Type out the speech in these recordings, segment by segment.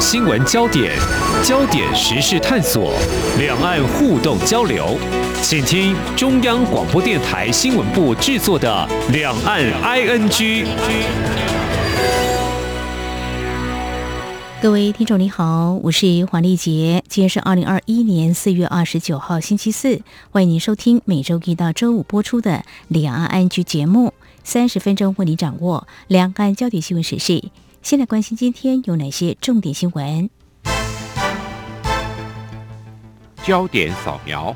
新闻焦点、焦点时事探索、两岸互动交流，请听中央广播电台新闻部制作的《两岸 ING》。各位听众你好，我是黄丽杰，今天是二零二一年四月二十九号星期四，欢迎您收听每周一到周五播出的《两岸 ING》节目，三十分钟为您掌握两岸焦点新闻时事。先来关心今天有哪些重点新闻。焦点扫描。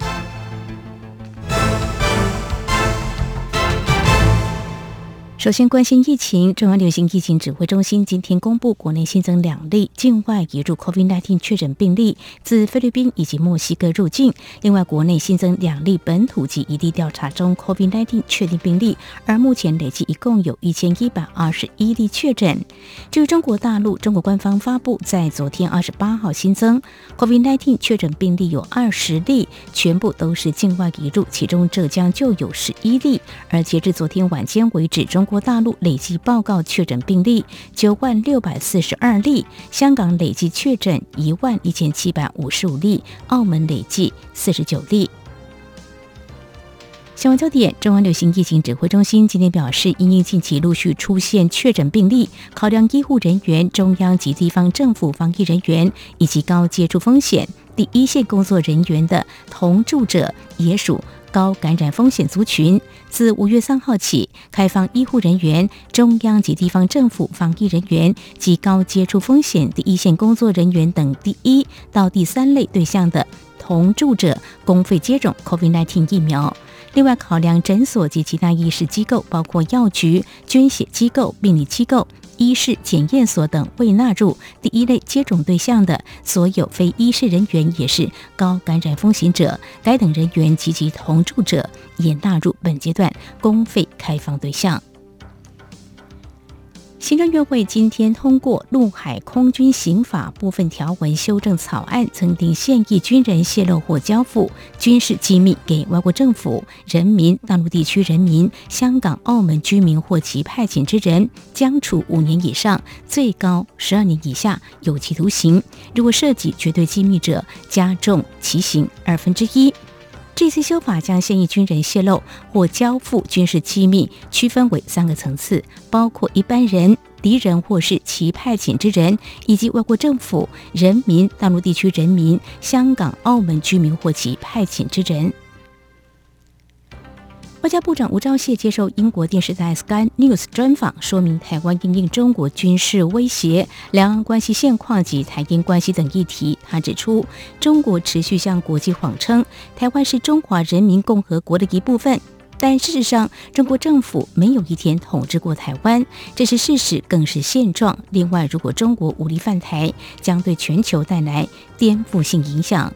首先关心疫情，中央流行疫情指挥中心今天公布，国内新增两例境外移入 COVID-19 确诊病例，自菲律宾以及墨西哥入境。另外，国内新增两例本土及异地调查中 COVID-19 确定病例，而目前累计一共有一千一百二十一例确诊。至于中国大陆，中国官方发布，在昨天二十八号新增 COVID-19 确诊病例有二十例，全部都是境外移入，其中浙江就有十一例。而截至昨天晚间为止，中国国大陆累计报告确诊病例九万六百四十二例，香港累计确诊一万一千七百五十五例，澳门累计四十九例。新闻焦点：中央流行疫情指挥中心今天表示，因应近期陆续出现确诊病例，考量医护人员、中央及地方政府防疫人员以及高接触风险第一线工作人员的同住者也属。高感染风险族群，自五月三号起，开放医护人员、中央及地方政府防疫人员及高接触风险第一线工作人员等第一到第三类对象的同住者公费接种 COVID-19 疫苗。另外，考量诊所及其他医事机构，包括药局、捐血机构、病理机构。医事检验所等未纳入第一类接种对象的所有非医事人员也是高感染风险者，该等人员及其同住者也纳入本阶段公费开放对象。行政院会今天通过《陆海空军刑法》部分条文修正草案，增订现役军人泄露或交付军事机密给外国政府、人民、大陆地区人民、香港、澳门居民或其派遣之人，将处五年以上最高十二年以下有期徒刑；如果涉及绝对机密者，加重其刑二分之一。这次修法将现役军人泄露或交付军事机密区分为三个层次，包括一般人、敌人或是其派遣之人，以及外国政府、人民、大陆地区人民、香港、澳门居民或其派遣之人。外交部长吴钊燮接受英国电视台 Sky News 专访，说明台湾因应中国军事威胁、两岸关系现况及台英关系等议题。他指出，中国持续向国际谎称台湾是中华人民共和国的一部分，但事实上，中国政府没有一天统治过台湾，这是事实，更是现状。另外，如果中国武力犯台，将对全球带来颠覆性影响。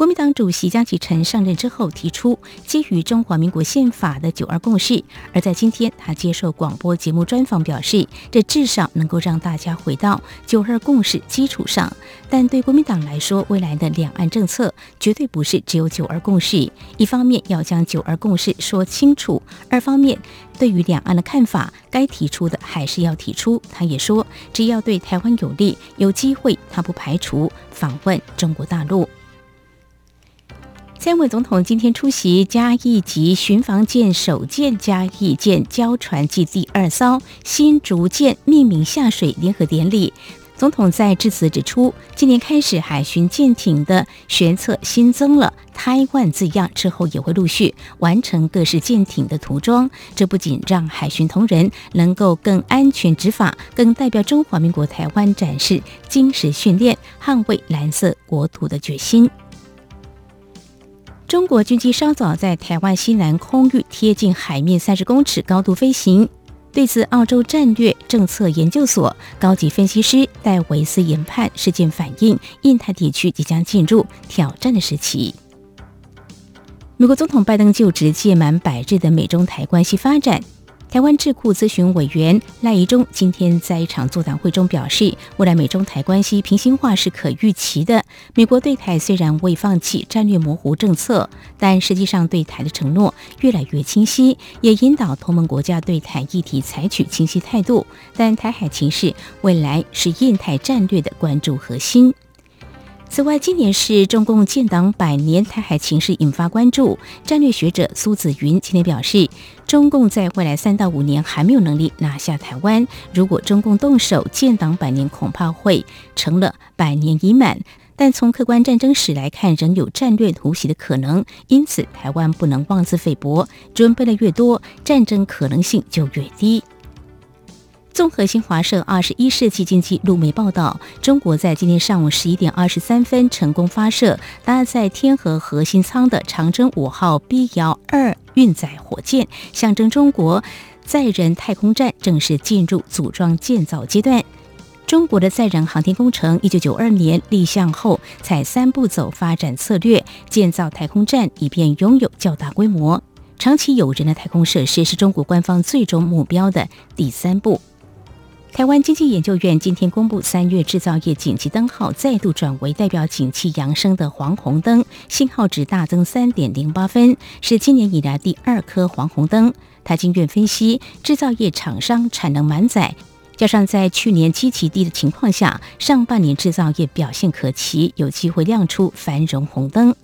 国民党主席江启臣上任之后，提出基于中华民国宪法的九二共识。而在今天，他接受广播节目专访，表示这至少能够让大家回到九二共识基础上。但对国民党来说，未来的两岸政策绝对不是只有九二共识。一方面要将九二共识说清楚，二方面对于两岸的看法，该提出的还是要提出。他也说，只要对台湾有利，有机会，他不排除访问中国大陆。三位总统今天出席嘉义级巡防舰首舰嘉义舰交船暨第二艘新竹舰命名下水联合典礼。总统在致辞指出，今年开始海巡舰艇的舷侧新增了“台湾”字样，之后也会陆续完成各式舰艇的涂装。这不仅让海巡同仁能够更安全执法，更代表中华民国台湾展示精实训练、捍卫蓝色国土的决心。中国军机稍早在台湾西南空域贴近海面三十公尺高度飞行。对此，澳洲战略政策研究所高级分析师戴维斯研判，事件反映印太地区即将进入挑战的时期。美国总统拜登就职届满百日的美中台关系发展。台湾智库咨询委员赖宜中今天在一场座谈会中表示，未来美中台关系平行化是可预期的。美国对台虽然未放弃战略模糊政策，但实际上对台的承诺越来越清晰，也引导同盟国家对台议题采取清晰态度。但台海情势未来是印太战略的关注核心。此外，今年是中共建党百年，台海情势引发关注。战略学者苏子云今天表示，中共在未来三到五年还没有能力拿下台湾。如果中共动手，建党百年恐怕会成了百年已满。但从客观战争史来看，仍有战略突袭的可能。因此，台湾不能妄自菲薄，准备的越多，战争可能性就越低。综合新华社二十一世纪经济路媒报道，中国在今天上午十一点二十三分成功发射搭载天河核心舱的长征五号 B 遥二运载火箭，象征中国载人太空站正式进入组装建造阶段。中国的载人航天工程一九九二年立项后，采三步走发展策略建造太空站，以便拥有较大规模、长期有人的太空设施，是中国官方最终目标的第三步。台湾经济研究院今天公布，三月制造业景气灯号再度转为代表景气扬升的黄红灯，信号值大增三点零八分，是今年以来第二颗黄红灯。台经院分析，制造业厂商产能满载，加上在去年基期低的情况下，上半年制造业表现可期，有机会亮出繁荣红灯。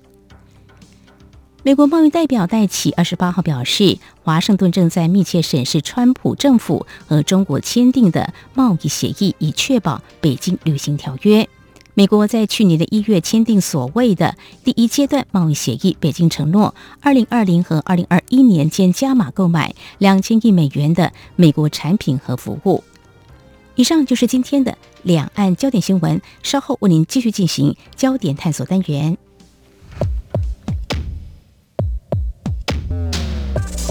美国贸易代表戴奇二十八号表示，华盛顿正在密切审视川普政府和中国签订的贸易协议，以确保北京履行条约。美国在去年的一月签订所谓的第一阶段贸易协议，北京承诺二零二零和二零二一年间加码购买两千亿美元的美国产品和服务。以上就是今天的两岸焦点新闻，稍后为您继续进行焦点探索单元。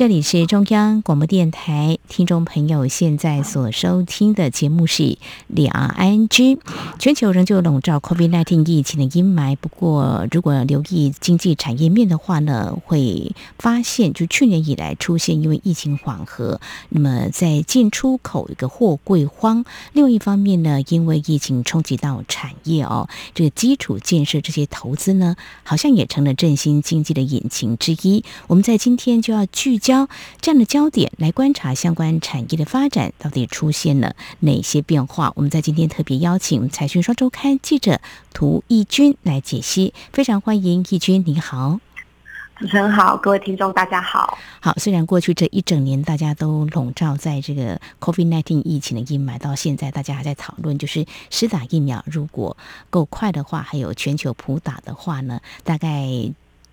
这里是中央广播电台，听众朋友现在所收听的节目是两岸 G。全球仍旧笼罩 COVID-19 疫情的阴霾，不过如果留意经济产业面的话呢，会发现就去年以来出现因为疫情缓和，那么在进出口一个货柜荒。另一方面呢，因为疫情冲击到产业哦，这个基础建设这些投资呢，好像也成了振兴经济的引擎之一。我们在今天就要聚焦。这样的焦点来观察相关产业的发展，到底出现了哪些变化？我们在今天特别邀请财讯双周刊记者涂义军来解析，非常欢迎义军，你好，主持人好，各位听众大家好。好，虽然过去这一整年大家都笼罩在这个 COVID-19 疫情的阴霾，到现在大家还在讨论，就是施打疫苗如果够快的话，还有全球普打的话呢，大概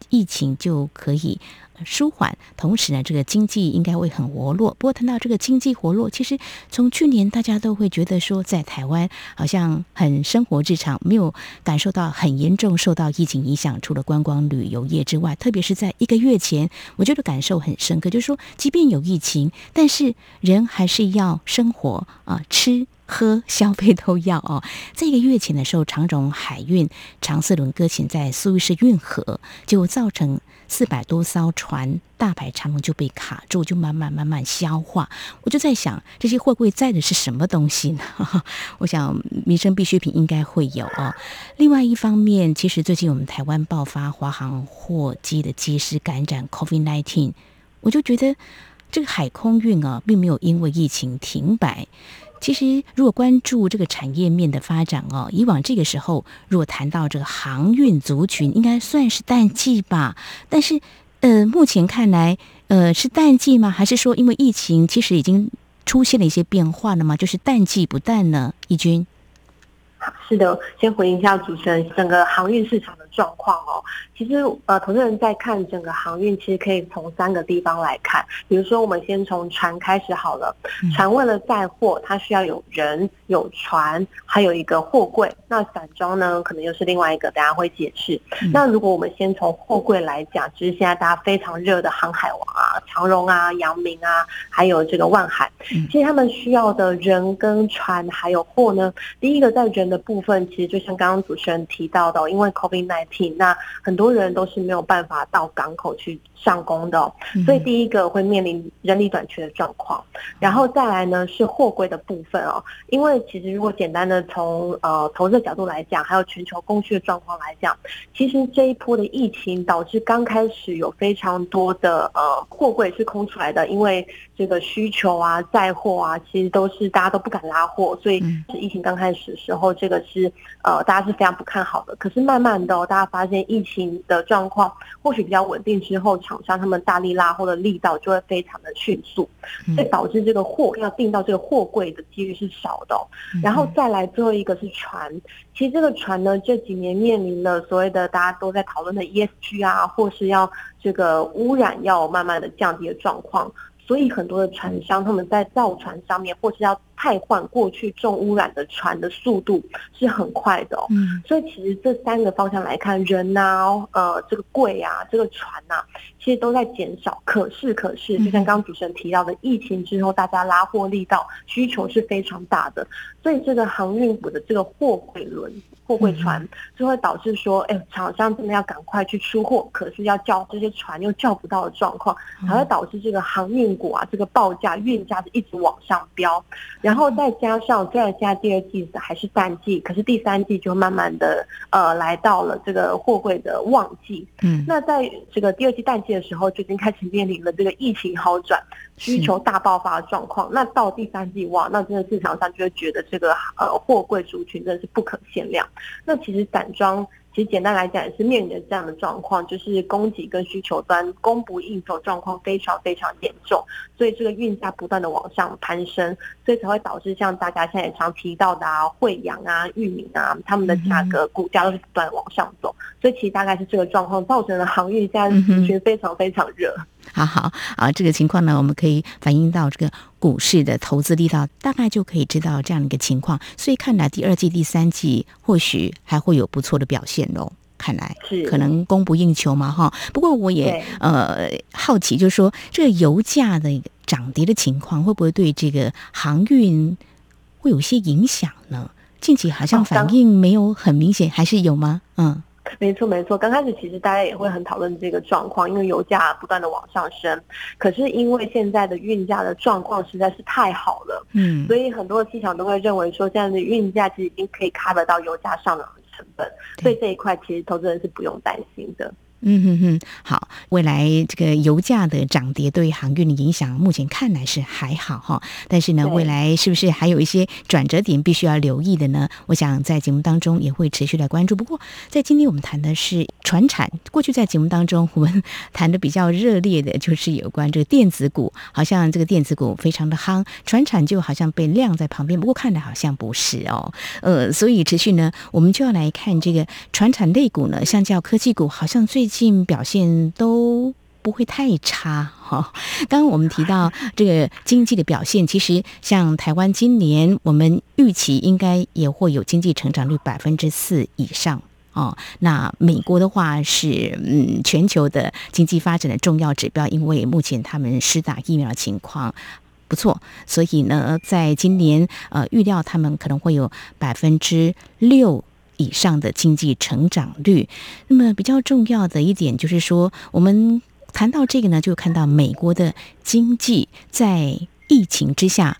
疫情就可以。舒缓，同时呢，这个经济应该会很活络。不过谈到这个经济活络，其实从去年大家都会觉得说，在台湾好像很生活日常，没有感受到很严重受到疫情影响。除了观光旅游业之外，特别是在一个月前，我觉得感受很深刻，就是说，即便有疫情，但是人还是要生活啊，吃。喝消费都要哦，在一个月前的时候，长荣海运长四轮搁浅在苏伊士运河，就造成四百多艘船大排长龙就被卡住，就慢慢慢慢消化。我就在想，这些货柜载的是什么东西呢？我想民生必需品应该会有哦。另外一方面，其实最近我们台湾爆发华航货机的机师感染 COVID-19，我就觉得这个海空运啊，并没有因为疫情停摆。其实，如果关注这个产业面的发展哦，以往这个时候，如果谈到这个航运族群，应该算是淡季吧。但是，呃，目前看来，呃，是淡季吗？还是说，因为疫情，其实已经出现了一些变化了吗？就是淡季不淡呢？义军，好，是的，先回应一下主持人，整个航运市场的状况哦，其实呃，投资人在看整个航运，其实可以从三个地方来看。比如说，我们先从船开始好了。船为了载货，它需要有人、有船，还有一个货柜。那散装呢，可能又是另外一个，大家会解释。那如果我们先从货柜来讲，其实现在大家非常热的航海王啊，长荣啊、阳明啊，还有这个万海，其实他们需要的人跟船还有货呢。第一个在人的部分，其实就像刚刚主持人提到的，因为 COVID-19，那很多人都是没有办法到港口去上工的，所以第一个会面临人力短缺的状况。然后再来呢是货柜的部分哦，因为其实如果简单的从呃投资的角度来讲，还有全球供需的状况来讲，其实这一波的疫情导致刚开始有非常多的呃货柜是空出来的，因为这个需求啊载货啊，其实都是大家都不敢拉货，所以是疫情刚开始的时候，这个是呃大家是非常不看好的。可是慢慢的，大家发现疫情的状况或许比较稳定之后，厂商他们大力拉货的力道就会非常的迅速，所以导致这个货要订到这个货柜的几率是少的。然后再来最后一个是船，其实这个船呢这几年面临了所谓的大家都在讨论的 ESG 啊，或是要这个污染要慢慢的降低的状况。所以很多的船商他们在造船上面，或是要汰换过去重污染的船的速度是很快的哦。嗯，所以其实这三个方向来看，人呐，呃，这个柜啊，这个船呐，其实都在减少。可是，可是，就像刚刚主持人提到的，疫情之后大家拉货力道需求是非常大的，所以这个航运股的这个货柜轮。货柜船就会导致说，哎，厂商真的要赶快去出货，可是要叫这些船又叫不到的状况，还会导致这个航运股啊，这个报价运价是一直往上飙。然后再加上，虽然现在第二季还是淡季，可是第三季就慢慢的呃来到了这个货柜的旺季。嗯，那在这个第二季淡季的时候，就已经开始面临了这个疫情好转。需求大爆发的状况，那到第三季哇，那真的市场上就会觉得这个呃货柜族群真的是不可限量。那其实散装。其实简单来讲，也是面临的这样的状况，就是供给跟需求端供不应求状况非常非常严重，所以这个运价不断的往上攀升，所以才会导致像大家现在也常提到的啊，惠阳啊、裕民啊，他们的价格股价都是不断往上走，所以其实大概是这个状况造成了航运现在其实非常非常热。好好啊，这个情况呢，我们可以反映到这个股市的投资力道，大概就可以知道这样的一个情况。所以看来第二季、第三季或许还会有不错的表现喽。看来是可能供不应求嘛，哈。不过我也呃好奇，就是说这个油价的涨跌的情况，会不会对这个航运会有些影响呢？近期好像反应没有很明显，还是有吗？嗯。没错，没错。刚开始其实大家也会很讨论这个状况，因为油价不断的往上升。可是因为现在的运价的状况实在是太好了，嗯，所以很多的市场都会认为说，现在的运价其实已经可以 cover 到油价上涨的成本，所以这一块其实投资人是不用担心的。嗯哼哼，好，未来这个油价的涨跌对航运的影响，目前看来是还好哈。但是呢，未来是不是还有一些转折点必须要留意的呢？我想在节目当中也会持续来关注。不过，在今天我们谈的是船产，过去在节目当中我们谈的比较热烈的就是有关这个电子股，好像这个电子股非常的夯，船产就好像被晾在旁边。不过看来好像不是哦，呃，所以持续呢，我们就要来看这个船产类股呢，相较科技股，好像最近表现都不会太差哈。刚刚我们提到这个经济的表现，其实像台湾今年，我们预期应该也会有经济成长率百分之四以上哦。那美国的话是嗯全球的经济发展的重要指标，因为目前他们施打疫苗的情况不错，所以呢，在今年呃预料他们可能会有百分之六。以上的经济成长率，那么比较重要的一点就是说，我们谈到这个呢，就看到美国的经济在疫情之下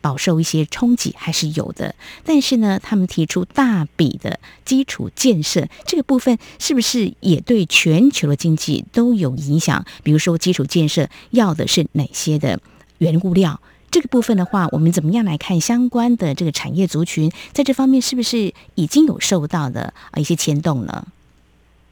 饱受一些冲击还是有的，但是呢，他们提出大笔的基础建设这个部分，是不是也对全球的经济都有影响？比如说，基础建设要的是哪些的原物料？这个部分的话，我们怎么样来看相关的这个产业族群，在这方面是不是已经有受到的啊一些牵动呢？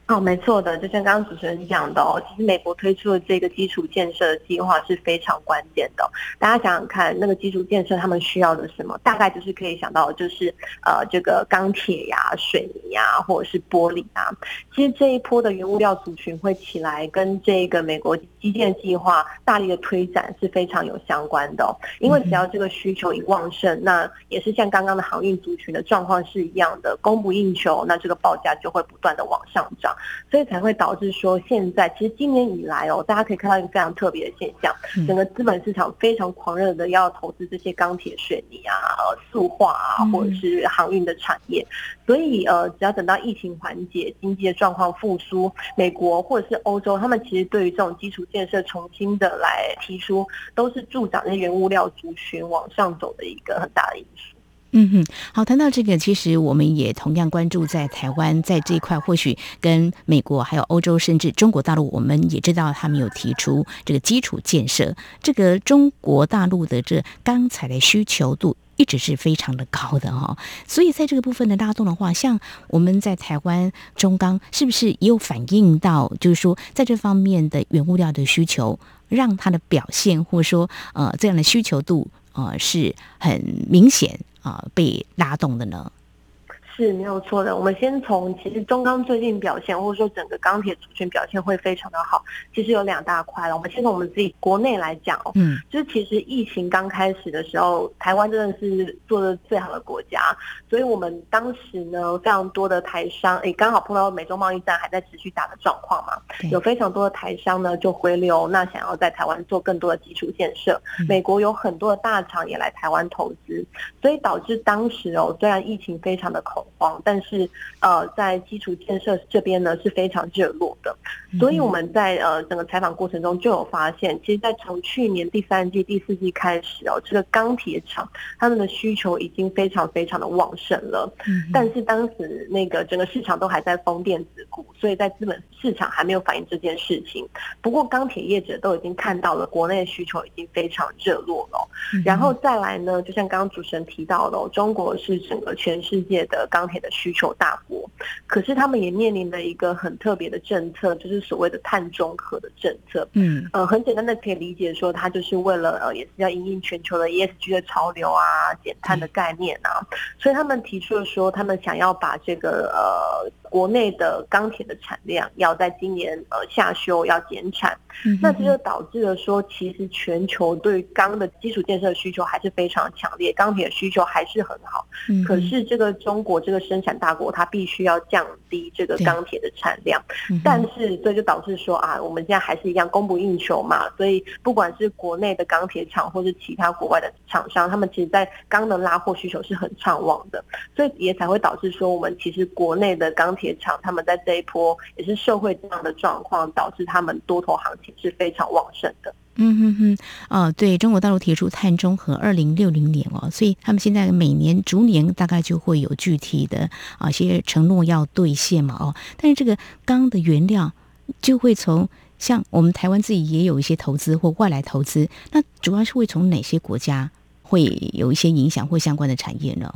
哦，没错的，就像刚刚主持人讲的哦，其实美国推出的这个基础建设计划是非常关键的。大家想想看，那个基础建设他们需要的什么？大概就是可以想到，就是呃，这个钢铁呀、水泥呀，或者是玻璃啊。其实这一波的原物料族群会起来，跟这个美国基建计划大力的推展是非常有相关的。因为只要这个需求一旺盛，那也是像刚刚的航运族群的状况是一样的，供不应求，那这个报价就会不断的往上涨。所以才会导致说，现在其实今年以来哦，大家可以看到一个非常特别的现象，整个资本市场非常狂热的要投资这些钢铁、水泥啊、塑化啊，或者是航运的产业。所以呃，只要等到疫情缓解、经济的状况复苏，美国或者是欧洲，他们其实对于这种基础建设重新的来提出，都是助长那原物料族群往上走的一个很大的因素。嗯哼，好，谈到这个，其实我们也同样关注在台湾，在这一块，或许跟美国、还有欧洲，甚至中国大陆，我们也知道他们有提出这个基础建设。这个中国大陆的这钢材的需求度一直是非常的高的哈，所以在这个部分的拉动的话，像我们在台湾中钢，是不是也有反映到，就是说在这方面的原物料的需求，让它的表现，或者说呃这样的需求度呃是很明显。啊，被拉动的呢？是没有错的。我们先从其实中钢最近表现，或者说整个钢铁族群表现会非常的好。其实有两大块了。我们先从我们自己国内来讲哦，嗯，就是其实疫情刚开始的时候，台湾真的是做的最好的国家。所以我们当时呢，非常多的台商，诶，刚好碰到美中贸易战还在持续打的状况嘛，有非常多的台商呢就回流，那想要在台湾做更多的基础建设。美国有很多的大厂也来台湾投资，所以导致当时哦，虽然疫情非常的恐。慌，但是呃，在基础建设这边呢是非常热络的，所以我们在呃整个采访过程中就有发现，其实，在从去年第三季、第四季开始哦，这个钢铁厂他们的需求已经非常非常的旺盛了。嗯，但是当时那个整个市场都还在封电子股，所以在资本市场还没有反映这件事情。不过钢铁业者都已经看到了国内的需求已经非常热络了。然后再来呢，就像刚刚主持人提到的，中国是整个全世界的钢铁的需求大国，可是他们也面临了一个很特别的政策，就是所谓的碳中和的政策。嗯，呃，很简单的可以理解说，它就是为了呃，也是要引领全球的 ESG 的潮流啊，减碳的概念啊，所以他们提出了说，他们想要把这个呃。国内的钢铁的产量要在今年呃下修要减产，那这就导致了说，其实全球对钢的基础建设需求还是非常强烈，钢铁的需求还是很好。嗯可是这个中国这个生产大国，它必须要降低这个钢铁的产量，但是这就导致说啊，我们现在还是一样供不应求嘛，所以不管是国内的钢铁厂，或是其他国外的厂商，他们其实在钢的拉货需求是很畅旺的，所以也才会导致说，我们其实国内的钢铁。厂，他们在这一波也是社会这样的状况，导致他们多头行情是非常旺盛的。嗯哼哼，哦，对中国大陆提出碳中和二零六零年哦，所以他们现在每年逐年大概就会有具体的啊些承诺要兑现嘛哦。但是这个钢的原料就会从像我们台湾自己也有一些投资或外来投资，那主要是会从哪些国家会有一些影响或相关的产业呢？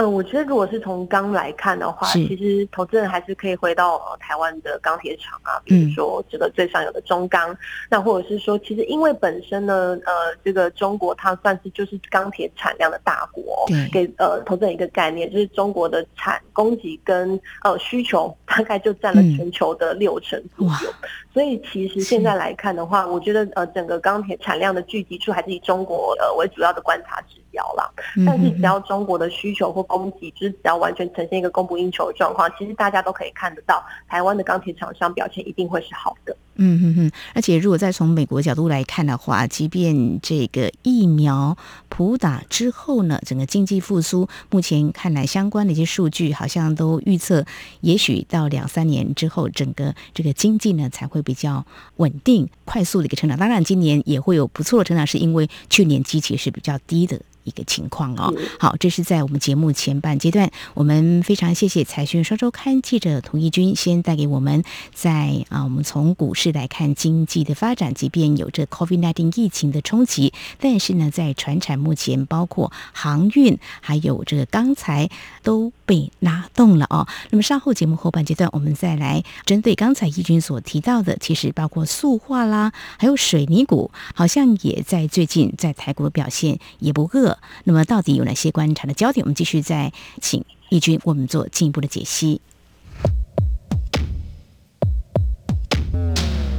嗯，我觉得如果是从钢来看的话，其实投资人还是可以回到台湾的钢铁厂啊，比如说这个最上游的中钢，那或者是说，其实因为本身呢，呃，这个中国它算是就是钢铁产量的大国，给呃投资人一个概念，就是中国的产供给跟呃需求大概就占了全球的六成左右，所以其实现在来看的话，我觉得呃整个钢铁产量的聚集处还是以中国呃为主要的观察指标啦，但是只要中国的需求或供给就是只要完全呈现一个供不应求的状况，其实大家都可以看得到，台湾的钢铁厂商表现一定会是好的。嗯哼哼，而且如果再从美国角度来看的话，即便这个疫苗普打之后呢，整个经济复苏，目前看来相关的一些数据好像都预测，也许到两三年之后，整个这个经济呢才会比较稳定、快速的一个成长。当然，今年也会有不错的成长，是因为去年基期是比较低的。一个情况哦。好，这是在我们节目前半阶段，我们非常谢谢财讯双周刊记者童义军先带给我们在啊，我们从股市来看经济的发展，即便有着 COVID-19 疫情的冲击，但是呢，在船产目前包括航运还有这个钢材都被拉动了哦。那么稍后节目后半阶段，我们再来针对刚才义军所提到的，其实包括塑化啦，还有水泥股，好像也在最近在台股的表现也不恶。那么到底有哪些观察的焦点？我们继续再请义军为我们做进一步的解析。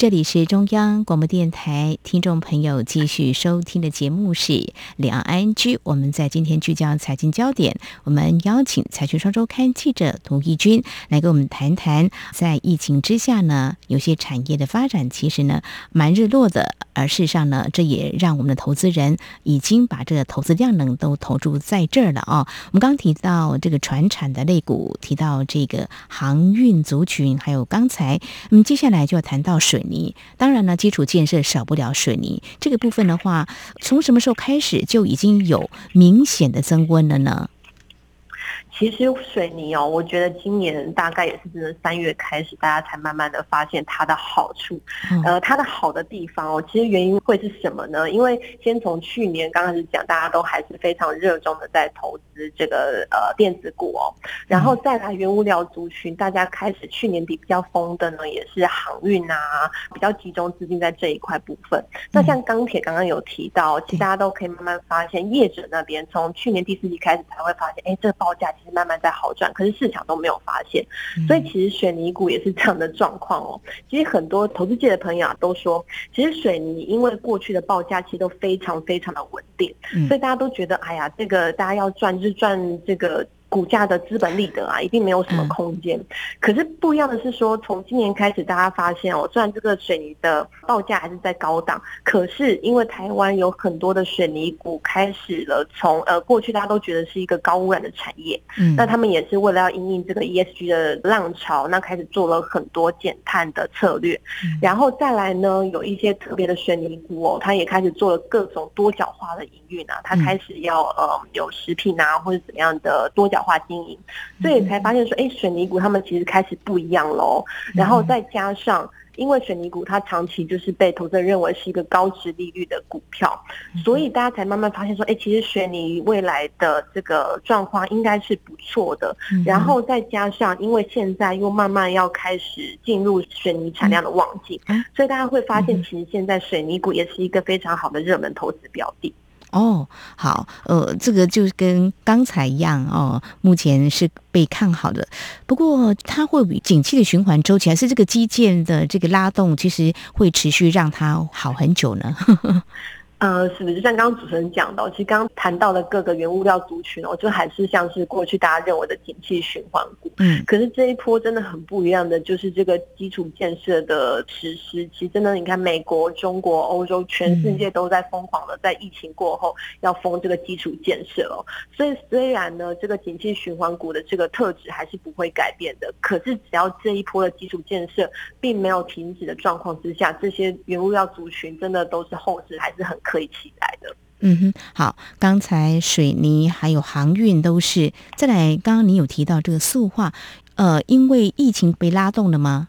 这里是中央广播电台，听众朋友继续收听的节目是两岸 ING。我们在今天聚焦财经焦点，我们邀请财讯双周刊记者涂义军来跟我们谈谈，在疫情之下呢，有些产业的发展其实呢蛮日落的，而事实上呢，这也让我们的投资人已经把这个投资量能都投注在这儿了啊。我们刚提到这个船产的类股，提到这个航运族群，还有钢材，那么接下来就要谈到水。泥当然呢，基础建设少不了水泥这个部分的话，从什么时候开始就已经有明显的增温了呢？其实水泥哦，我觉得今年大概也是真的三月开始，大家才慢慢的发现它的好处。呃，它的好的地方哦，其实原因会是什么呢？因为先从去年刚开始讲，大家都还是非常热衷的在投资这个呃电子股哦，然后再来原物料族群，大家开始去年底比较疯的呢，也是航运啊，比较集中资金在这一块部分。那像钢铁刚刚有提到，其实大家都可以慢慢发现，业者那边从去年第四季开始才会发现，哎，这个报价其实。慢慢在好转，可是市场都没有发现，所以其实水泥股也是这样的状况哦。其实很多投资界的朋友啊都说，其实水泥因为过去的报价其实都非常非常的稳定，所以大家都觉得，哎呀，这个大家要赚就是赚这个。股价的资本利得啊，一定没有什么空间。可是不一样的是说，从今年开始，大家发现哦，虽然这个水泥的报价还是在高档，可是因为台湾有很多的水泥股开始了从呃过去大家都觉得是一个高污染的产业，嗯，那他们也是为了要应应这个 ESG 的浪潮，那开始做了很多减碳的策略。嗯然后再来呢，有一些特别的水泥股哦，它也开始做了各种多角化的营运啊，它开始要呃有食品啊或者怎么样的多角。化经营，所以才发现说，哎，水泥股他们其实开始不一样喽。然后再加上，因为水泥股它长期就是被投资人认为是一个高值利率的股票，所以大家才慢慢发现说，哎，其实水泥未来的这个状况应该是不错的。然后再加上，因为现在又慢慢要开始进入水泥产量的旺季，所以大家会发现，其实现在水泥股也是一个非常好的热门投资标的。哦，好，呃，这个就跟刚才一样哦，目前是被看好的。不过，它会比景气的循环周期，还是这个基建的这个拉动，其实会持续让它好很久呢？呃，是的，就像刚刚主持人讲到，其实刚刚谈到的各个原物料族群哦，就还是像是过去大家认为的景气循环股。嗯，可是这一波真的很不一样的，就是这个基础建设的实施，其实真的，你看美国、中国、欧洲，全世界都在疯狂的在疫情过后要封这个基础建设哦。所以虽然呢，这个景气循环股的这个特质还是不会改变的，可是只要这一波的基础建设并没有停止的状况之下，这些原物料族群真的都是后市还是很。可以起来的。嗯哼，好，刚才水泥还有航运都是。再来，刚刚你有提到这个塑化，呃，因为疫情被拉动了吗？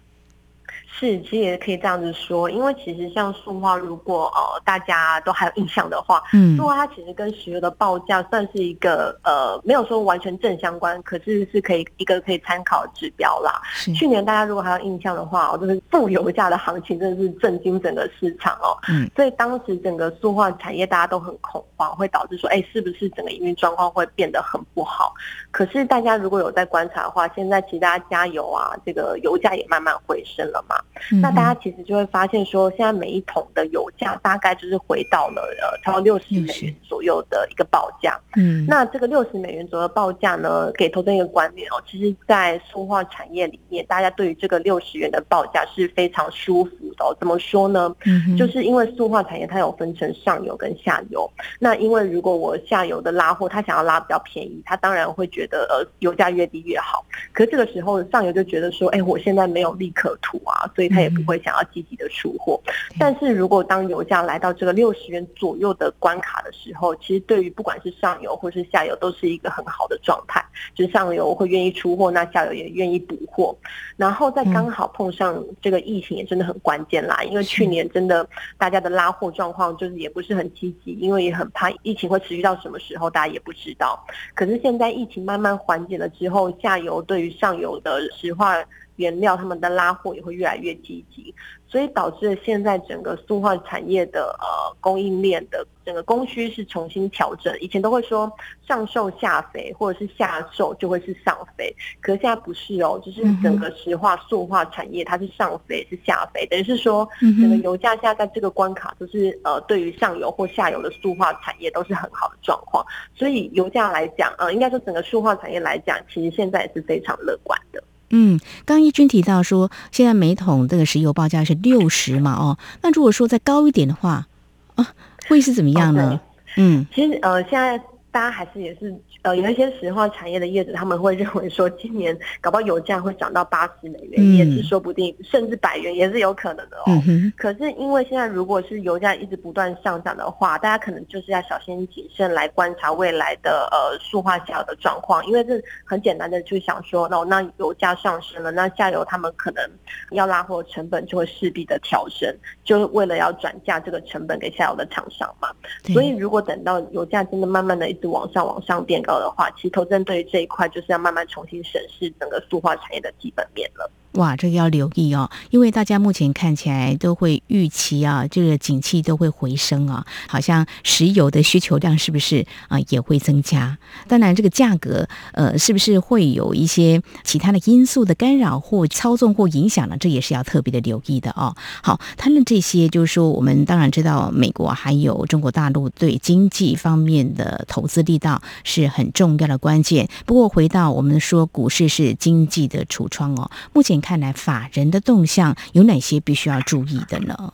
是，其实也可以这样子说，因为其实像塑化，如果呃大家都还有印象的话，嗯，塑化它其实跟石油的报价算是一个呃没有说完全正相关，可是是可以一个可以参考指标啦。去年大家如果还有印象的话，哦，就是负油价的行情真的是震惊整个市场哦。嗯，所以当时整个塑化产业大家都很恐慌，会导致说，哎，是不是整个营运状况会变得很不好？可是大家如果有在观察的话，现在其实大家加油啊，这个油价也慢慢回升了嘛。嗯那大家其实就会发现说，现在每一桶的油价大概就是回到了呃超过六十美元左右的一个报价。嗯，那这个六十美元左右报价呢，给投资人一个观念哦，其实，在塑化产业里面，大家对于这个六十元的报价是非常舒服的、哦。怎么说呢？嗯就是因为塑化产业它有分成上游跟下游。那因为如果我下游的拉货，他想要拉比较便宜，他当然会觉得呃油价越低越好。可是这个时候上游就觉得说，哎，我现在没有利可图啊，所以他也不会想要积极的出货。但是如果当油价来到这个六十元左右的关卡的时候，其实对于不管是上游或是下游都是一个很好的状态，就是上游会愿意出货，那下游也愿意补货，然后再刚好碰上这个疫情也真的很关键啦，因为去年真的大家的拉货状况就是也不是很积极，因为也很怕疫情会持续到什么时候，大家也不知道。可是现在疫情慢慢缓解了之后，下游对于上游的石化原料他们的拉货也会越来越积极，所以导致了现在整个塑化产业的呃供应链的整个供需是重新调整。以前都会说上瘦下肥，或者是下瘦就会是上肥，可是现在不是哦，就是整个石化塑化产业它是上肥是下肥，等于是说嗯整个油价现在在这个关卡就是呃对于上游或下游的塑化产业都是很好的状况，所以油价来讲，呃应该说整个塑化产业来讲，其实现在也是非常乐观的。嗯，刚刚义军提到说，现在每桶这个石油报价是六十嘛，哦，那如果说再高一点的话，啊，会是怎么样呢？嗯其实呃，现在大家还是也是呃，有一些石化产业的业者，他们会认为说，今年搞不好油价会涨到八十美元，嗯也是说不定，甚至百元也是有可能的哦。嗯，可是因为现在如果是油价一直不断上涨的话，大家可能就是要小心谨慎来观察未来的呃塑化下游的状况，因为这很简单的就想说，那那油价上升了，那下游他们可能要拉货的成本就会势必的调升，就是为了要转嫁这个成本给下游的厂商嘛。所以如果等到油价真的慢慢的就往上往上变高的话，其实投资人对于这一块就是要慢慢重新审视整个塑化产业的基本面了。哇，这个要留意哦，因为大家目前看起来都会预期啊，这个景气都会回升啊，好像石油的需求量是不是啊也会增加？当然，这个价格呃是不是会有一些其他的因素的干扰或操纵或影响呢？这也是要特别的留意的哦。好，谈论这些，就是说我们当然知道美国还有中国大陆对经济方面的投资力道是很重要的关键。不过回到我们说股市是经济的橱窗哦，目前看来法人的动向有哪些必须要注意的呢？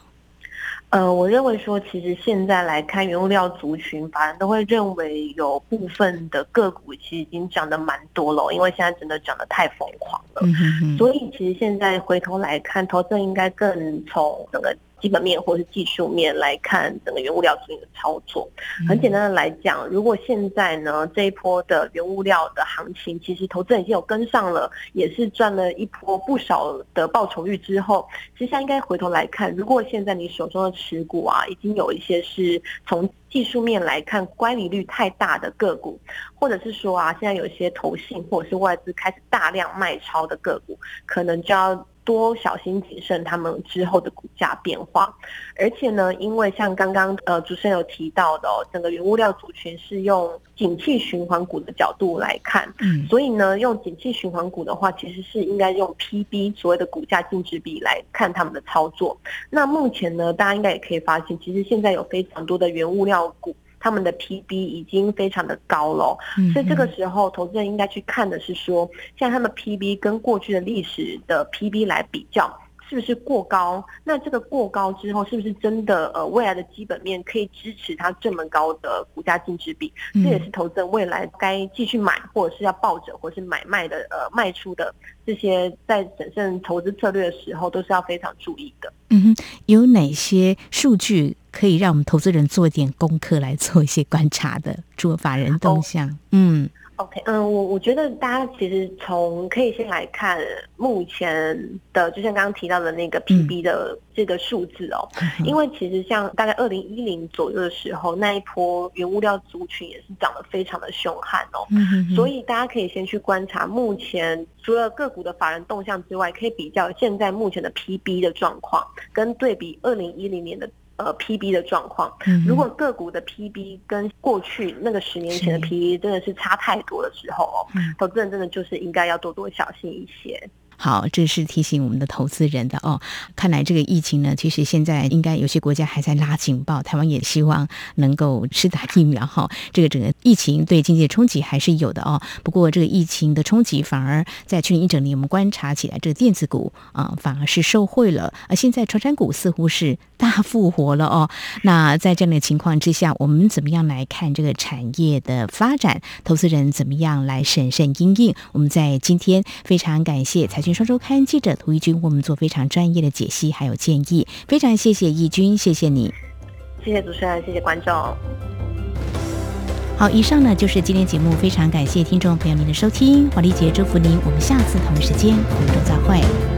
呃，我认为说，其实现在来看原物料族群，法人都会认为有部分的个股其实已经涨得蛮多了，因为现在真的涨得太疯狂了。嗯哼哼，所以其实现在回头来看，投资人应该更从整个基本面或是技术面来看整个原物料族群的操作。很简单的来讲，如果现在呢这一波的原物料的行情，其实投资人已经有跟上了，也是赚了一波不少的报酬率之后，其实应该回头来看，如果现在你手中的持股啊，已经有一些是从技术面来看乖离率太大的个股，或者是说啊，现在有一些投信或者是外资开始大量卖超的个股，可能就要多小心谨慎他们之后的股价变化。而且呢，因为像刚刚呃主持人有提到的哦，整个原物料族群是用景气循环股的角度来看，嗯所以呢，用景气循环股的话，其实是应该用 PB 所谓的股价净值比来看他们的操作。那目前呢，大家应该也可以发现，其实现在有非常多的原物料股。他们的 PB 已经非常的高了所以这个时候投资人应该去看的是说，像他们 PB 跟过去的历史的 PB 来比较，是不是过高？那这个过高之后，是不是真的呃未来的基本面可以支持它这么高的股价净值比？嗯这也是投资人未来该继续买，或者是要抱着，或是买卖的呃卖出的这些在审慎投资策略的时候，都是要非常注意的。嗯哼，有哪些数据可以让我们投资人做一点功课来做一些观察的？除了法人动向，嗯。OK，嗯，我我觉得大家其实从可以先来看目前的，就像刚刚提到的那个 PB 的这个数字哦，因为其实像大概二零一零左右的时候，那一波原物料族群也是涨得非常的凶悍哦。嗯哼哼，所以大家可以先去观察目前除了个股的法人动向之外，可以比较现在目前的 PB 的状况，跟对比二零一零年的呃 PB 的状况。如果个股的 PB 跟过去那个十年前的 PB 真的是差太多的时候哦，嗯投资人真的就是应该要多多小心一些。好，这是提醒我们的投资人的哦。看来这个疫情呢，其实现在应该有些国家还在拉警报，台湾也希望能够施打疫苗哈。这个整个疫情对经济的冲击还是有的哦。不过这个疫情的冲击反而在去年一整年，我们观察起来，这个电子股啊反而是受惠了，而现在传山股似乎是大复活了哦。那在这样的情况之下，我们怎么样来看这个产业的发展？投资人怎么样来审慎应应？我们在今天非常感谢财经双周刊记者涂义军，为我们做非常专业的解析还有建议，非常谢谢义军，谢谢你，谢谢主持人，谢谢观众。好，以上呢就是今天节目，非常感谢听众朋友您的收听，华丽姐祝福您，我们下次同一时间空中再会。